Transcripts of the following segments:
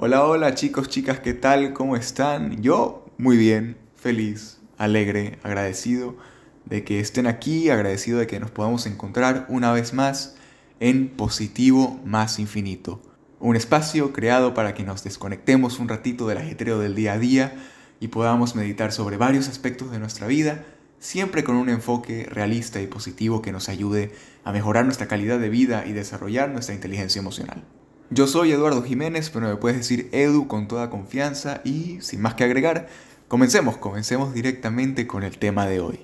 Hola, hola chicos, chicas, ¿qué tal? ¿Cómo están? Yo muy bien, feliz, alegre, agradecido de que estén aquí, agradecido de que nos podamos encontrar una vez más en Positivo Más Infinito. Un espacio creado para que nos desconectemos un ratito del ajetreo del día a día y podamos meditar sobre varios aspectos de nuestra vida, siempre con un enfoque realista y positivo que nos ayude a mejorar nuestra calidad de vida y desarrollar nuestra inteligencia emocional. Yo soy Eduardo Jiménez, pero me puedes decir Edu con toda confianza y sin más que agregar, comencemos, comencemos directamente con el tema de hoy.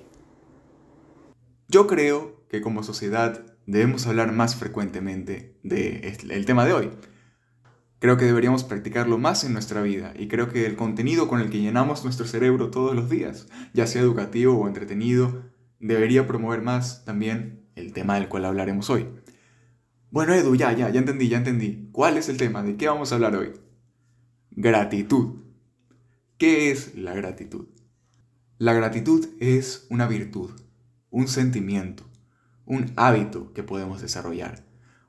Yo creo que como sociedad debemos hablar más frecuentemente del tema de hoy. Creo que deberíamos practicarlo más en nuestra vida y creo que el contenido con el que llenamos nuestro cerebro todos los días, ya sea educativo o entretenido, debería promover más también el tema del cual hablaremos hoy. Bueno, Edu, ya, ya, ya entendí, ya entendí. ¿Cuál es el tema? ¿De qué vamos a hablar hoy? Gratitud. ¿Qué es la gratitud? La gratitud es una virtud, un sentimiento, un hábito que podemos desarrollar.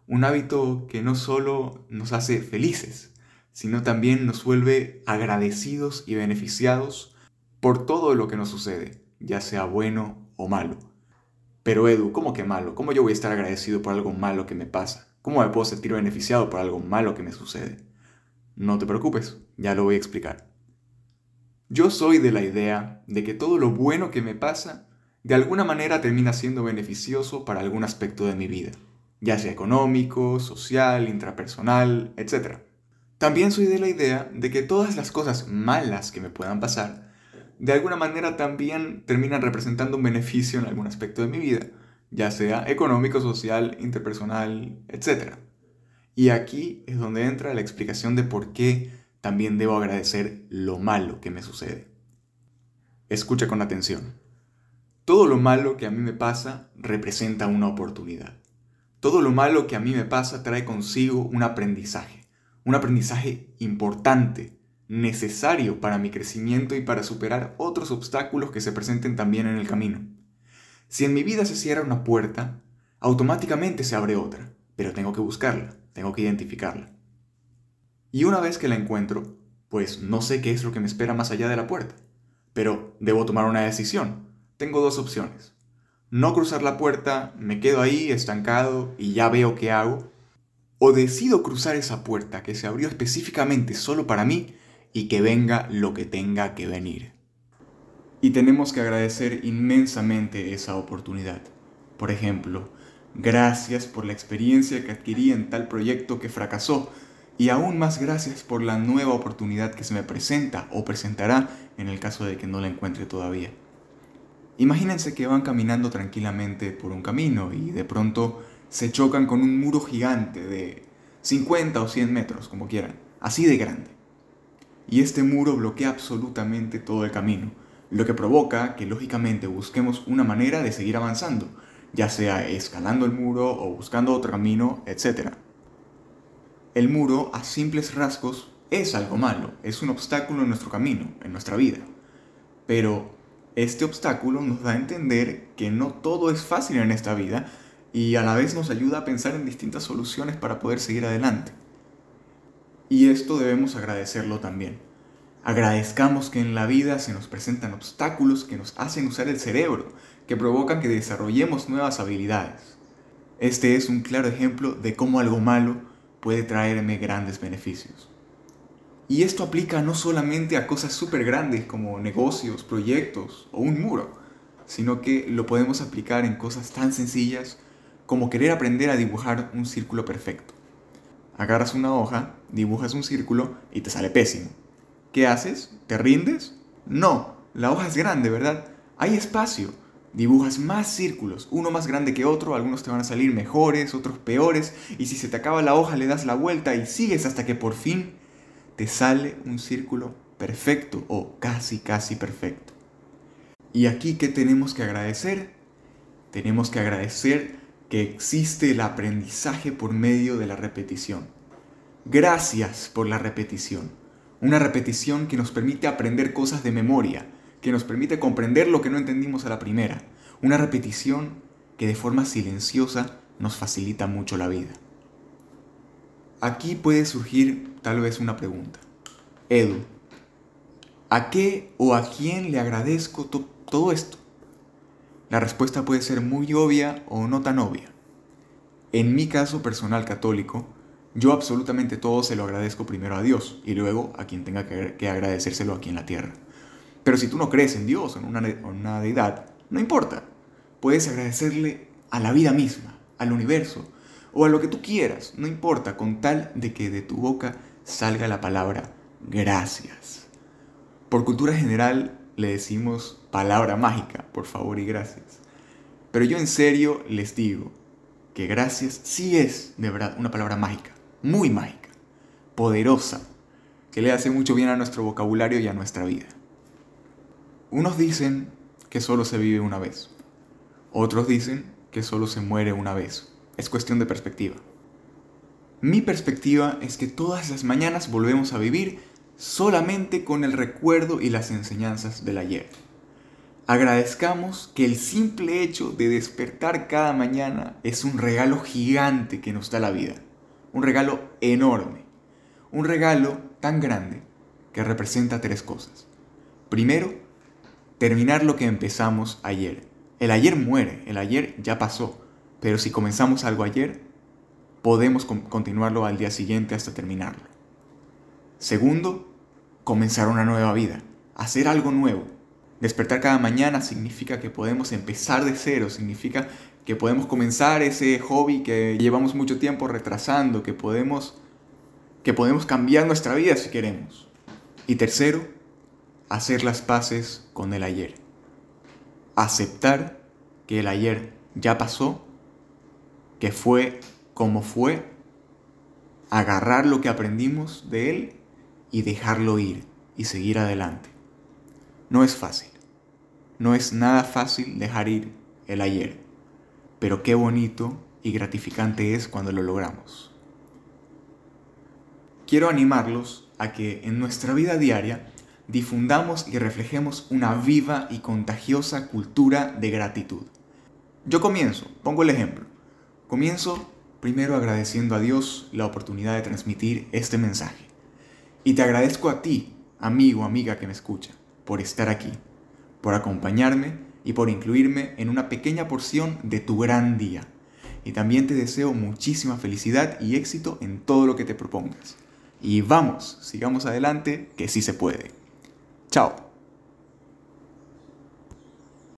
Un hábito que no solo nos hace felices, sino también nos vuelve agradecidos y beneficiados por todo lo que nos sucede, ya sea bueno o malo. Pero Edu, ¿cómo que malo? ¿Cómo yo voy a estar agradecido por algo malo que me pasa? ¿Cómo me puedo sentir beneficiado por algo malo que me sucede? No te preocupes, ya lo voy a explicar. Yo soy de la idea de que todo lo bueno que me pasa de alguna manera termina siendo beneficioso para algún aspecto de mi vida, ya sea económico, social, intrapersonal, etc. También soy de la idea de que todas las cosas malas que me puedan pasar de alguna manera también terminan representando un beneficio en algún aspecto de mi vida, ya sea económico, social, interpersonal, etc. Y aquí es donde entra la explicación de por qué también debo agradecer lo malo que me sucede. Escucha con atención. Todo lo malo que a mí me pasa representa una oportunidad. Todo lo malo que a mí me pasa trae consigo un aprendizaje, un aprendizaje importante necesario para mi crecimiento y para superar otros obstáculos que se presenten también en el camino. Si en mi vida se cierra una puerta, automáticamente se abre otra, pero tengo que buscarla, tengo que identificarla. Y una vez que la encuentro, pues no sé qué es lo que me espera más allá de la puerta, pero debo tomar una decisión. Tengo dos opciones. No cruzar la puerta, me quedo ahí estancado y ya veo qué hago, o decido cruzar esa puerta que se abrió específicamente solo para mí y que venga lo que tenga que venir. Y tenemos que agradecer inmensamente esa oportunidad. Por ejemplo, gracias por la experiencia que adquirí en tal proyecto que fracasó y aún más gracias por la nueva oportunidad que se me presenta o presentará en el caso de que no la encuentre todavía. Imagínense que van caminando tranquilamente por un camino y de pronto se chocan con un muro gigante de 50 o 100 metros, como quieran, así de grande y este muro bloquea absolutamente todo el camino, lo que provoca que lógicamente busquemos una manera de seguir avanzando, ya sea escalando el muro o buscando otro camino, etc. El muro, a simples rasgos, es algo malo, es un obstáculo en nuestro camino, en nuestra vida. Pero este obstáculo nos da a entender que no todo es fácil en esta vida y a la vez nos ayuda a pensar en distintas soluciones para poder seguir adelante. Y esto debemos agradecerlo también. Agradezcamos que en la vida se nos presentan obstáculos que nos hacen usar el cerebro, que provocan que desarrollemos nuevas habilidades. Este es un claro ejemplo de cómo algo malo puede traerme grandes beneficios. Y esto aplica no solamente a cosas súper grandes como negocios, proyectos o un muro, sino que lo podemos aplicar en cosas tan sencillas como querer aprender a dibujar un círculo perfecto agarras una hoja, dibujas un círculo y te sale pésimo. ¿Qué haces? ¿Te rindes? No, la hoja es grande, ¿verdad? Hay espacio. Dibujas más círculos, uno más grande que otro, algunos te van a salir mejores, otros peores, y si se te acaba la hoja le das la vuelta y sigues hasta que por fin te sale un círculo perfecto o casi casi perfecto. ¿Y aquí qué tenemos que agradecer? Tenemos que agradecer que existe el aprendizaje por medio de la repetición. Gracias por la repetición. Una repetición que nos permite aprender cosas de memoria, que nos permite comprender lo que no entendimos a la primera. Una repetición que de forma silenciosa nos facilita mucho la vida. aquí puede surgir tal vez una pregunta. Edu, ¿a qué o a quién le agradezco todo esto? La respuesta puede ser muy obvia o no tan obvia. En mi caso personal católico, yo absolutamente todo se lo agradezco primero a Dios y luego a quien tenga que agradecérselo aquí en la tierra. Pero si tú no crees en Dios o en una, una deidad, no importa. Puedes agradecerle a la vida misma, al universo o a lo que tú quieras, no importa, con tal de que de tu boca salga la palabra gracias. Por cultura general le decimos palabra mágica, por favor y gracias. Pero yo en serio les digo que gracias sí es de verdad una palabra mágica, muy mágica, poderosa, que le hace mucho bien a nuestro vocabulario y a nuestra vida. Unos dicen que solo se vive una vez, otros dicen que solo se muere una vez. Es cuestión de perspectiva. Mi perspectiva es que todas las mañanas volvemos a vivir solamente con el recuerdo y las enseñanzas del ayer. Agradezcamos que el simple hecho de despertar cada mañana es un regalo gigante que nos da la vida. Un regalo enorme. Un regalo tan grande que representa tres cosas. Primero, terminar lo que empezamos ayer. El ayer muere, el ayer ya pasó, pero si comenzamos algo ayer, podemos continuarlo al día siguiente hasta terminarlo. Segundo, comenzar una nueva vida, hacer algo nuevo. Despertar cada mañana significa que podemos empezar de cero, significa que podemos comenzar ese hobby que llevamos mucho tiempo retrasando, que podemos, que podemos cambiar nuestra vida si queremos. Y tercero, hacer las paces con el ayer. Aceptar que el ayer ya pasó, que fue como fue, agarrar lo que aprendimos de él y dejarlo ir y seguir adelante. No es fácil. No es nada fácil dejar ir el ayer. Pero qué bonito y gratificante es cuando lo logramos. Quiero animarlos a que en nuestra vida diaria difundamos y reflejemos una viva y contagiosa cultura de gratitud. Yo comienzo, pongo el ejemplo. Comienzo primero agradeciendo a Dios la oportunidad de transmitir este mensaje. Y te agradezco a ti, amigo, amiga que me escucha, por estar aquí, por acompañarme y por incluirme en una pequeña porción de tu gran día. Y también te deseo muchísima felicidad y éxito en todo lo que te propongas. Y vamos, sigamos adelante, que sí se puede. Chao.